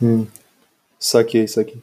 Hum. Saquei, saquei.